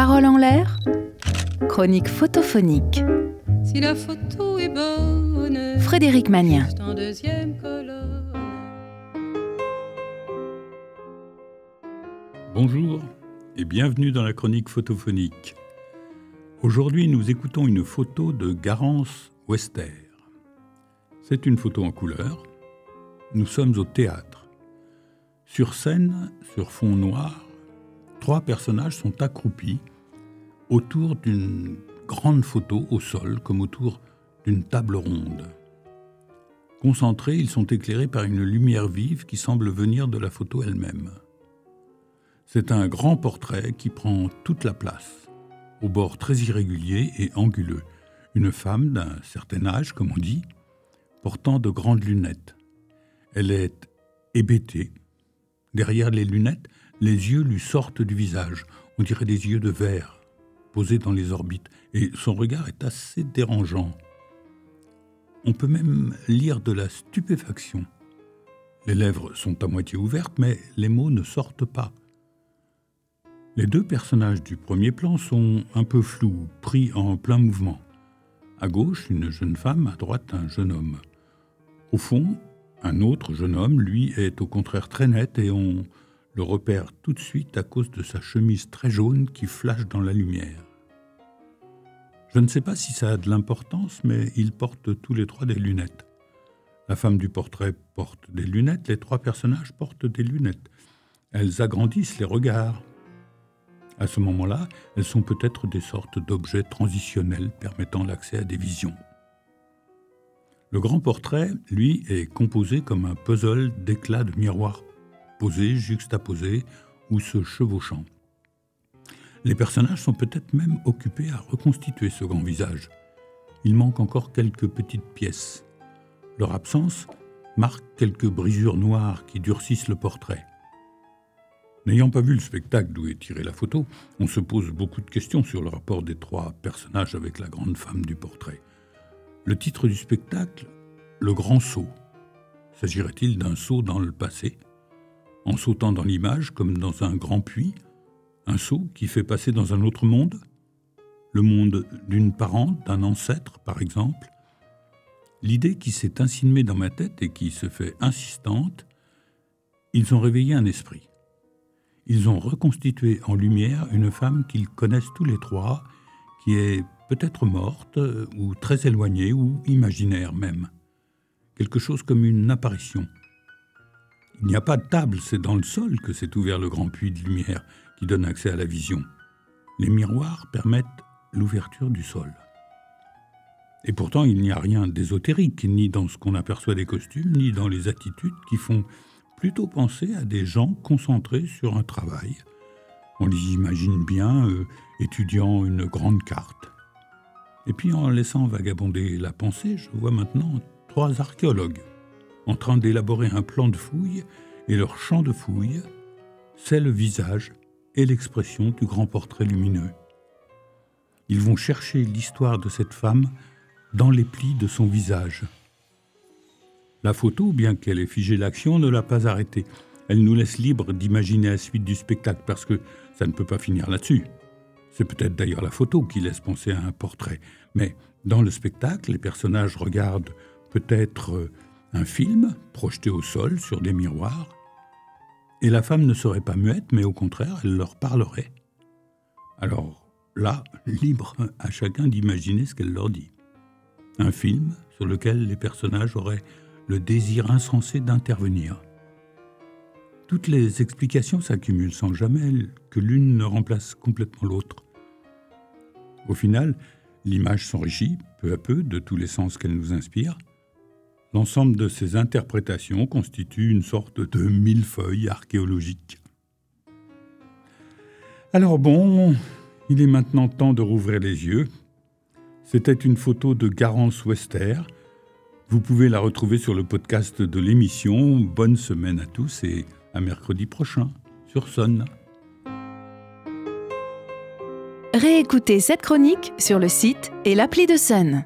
Parole en l'air, chronique photophonique. Si la photo est bonne, Frédéric Magnien. Bonjour et bienvenue dans la chronique photophonique. Aujourd'hui, nous écoutons une photo de Garance Wester. C'est une photo en couleur. Nous sommes au théâtre. Sur scène, sur fond noir, trois personnages sont accroupis autour d'une grande photo au sol, comme autour d'une table ronde. Concentrés, ils sont éclairés par une lumière vive qui semble venir de la photo elle-même. C'est un grand portrait qui prend toute la place, au bord très irrégulier et anguleux. Une femme d'un certain âge, comme on dit, portant de grandes lunettes. Elle est hébétée. Derrière les lunettes, les yeux lui sortent du visage. On dirait des yeux de verre, posés dans les orbites, et son regard est assez dérangeant. On peut même lire de la stupéfaction. Les lèvres sont à moitié ouvertes, mais les mots ne sortent pas. Les deux personnages du premier plan sont un peu flous, pris en plein mouvement. À gauche, une jeune femme, à droite, un jeune homme. Au fond, un autre jeune homme, lui, est au contraire très net et on le repère tout de suite à cause de sa chemise très jaune qui flash dans la lumière. Je ne sais pas si ça a de l'importance, mais ils portent tous les trois des lunettes. La femme du portrait porte des lunettes, les trois personnages portent des lunettes. Elles agrandissent les regards. À ce moment-là, elles sont peut-être des sortes d'objets transitionnels permettant l'accès à des visions. Le grand portrait, lui, est composé comme un puzzle d'éclats de miroirs posés, juxtaposés ou se chevauchant. Les personnages sont peut-être même occupés à reconstituer ce grand visage. Il manque encore quelques petites pièces. Leur absence marque quelques brisures noires qui durcissent le portrait. N'ayant pas vu le spectacle d'où est tirée la photo, on se pose beaucoup de questions sur le rapport des trois personnages avec la grande femme du portrait. Le titre du spectacle, Le Grand Saut. S'agirait-il d'un saut dans le passé? En sautant dans l'image comme dans un grand puits Un saut qui fait passer dans un autre monde Le monde d'une parente, d'un ancêtre par exemple L'idée qui s'est insinuée dans ma tête et qui se fait insistante, ils ont réveillé un esprit. Ils ont reconstitué en lumière une femme qu'ils connaissent tous les trois, qui est peut-être morte, euh, ou très éloignée, ou imaginaire même. Quelque chose comme une apparition. Il n'y a pas de table, c'est dans le sol que s'est ouvert le grand puits de lumière qui donne accès à la vision. Les miroirs permettent l'ouverture du sol. Et pourtant, il n'y a rien d'ésotérique, ni dans ce qu'on aperçoit des costumes, ni dans les attitudes qui font plutôt penser à des gens concentrés sur un travail. On les imagine bien euh, étudiant une grande carte. Et puis en laissant vagabonder la pensée, je vois maintenant trois archéologues en train d'élaborer un plan de fouille, et leur champ de fouille, c'est le visage et l'expression du grand portrait lumineux. Ils vont chercher l'histoire de cette femme dans les plis de son visage. La photo, bien qu'elle ait figé l'action, ne l'a pas arrêtée. Elle nous laisse libre d'imaginer la suite du spectacle parce que ça ne peut pas finir là-dessus. C'est peut-être d'ailleurs la photo qui laisse penser à un portrait. Mais dans le spectacle, les personnages regardent peut-être euh, un film projeté au sol sur des miroirs. Et la femme ne serait pas muette, mais au contraire, elle leur parlerait. Alors là, libre à chacun d'imaginer ce qu'elle leur dit. Un film sur lequel les personnages auraient le désir insensé d'intervenir. Toutes les explications s'accumulent sans jamais que l'une ne remplace complètement l'autre. Au final, l'image s'enrichit peu à peu de tous les sens qu'elle nous inspire. L'ensemble de ces interprétations constitue une sorte de millefeuille archéologique. Alors bon, il est maintenant temps de rouvrir les yeux. C'était une photo de Garance Wester. Vous pouvez la retrouver sur le podcast de l'émission. Bonne semaine à tous et à mercredi prochain sur Sonne. Réécoutez cette chronique sur le site et l'appli de Sun.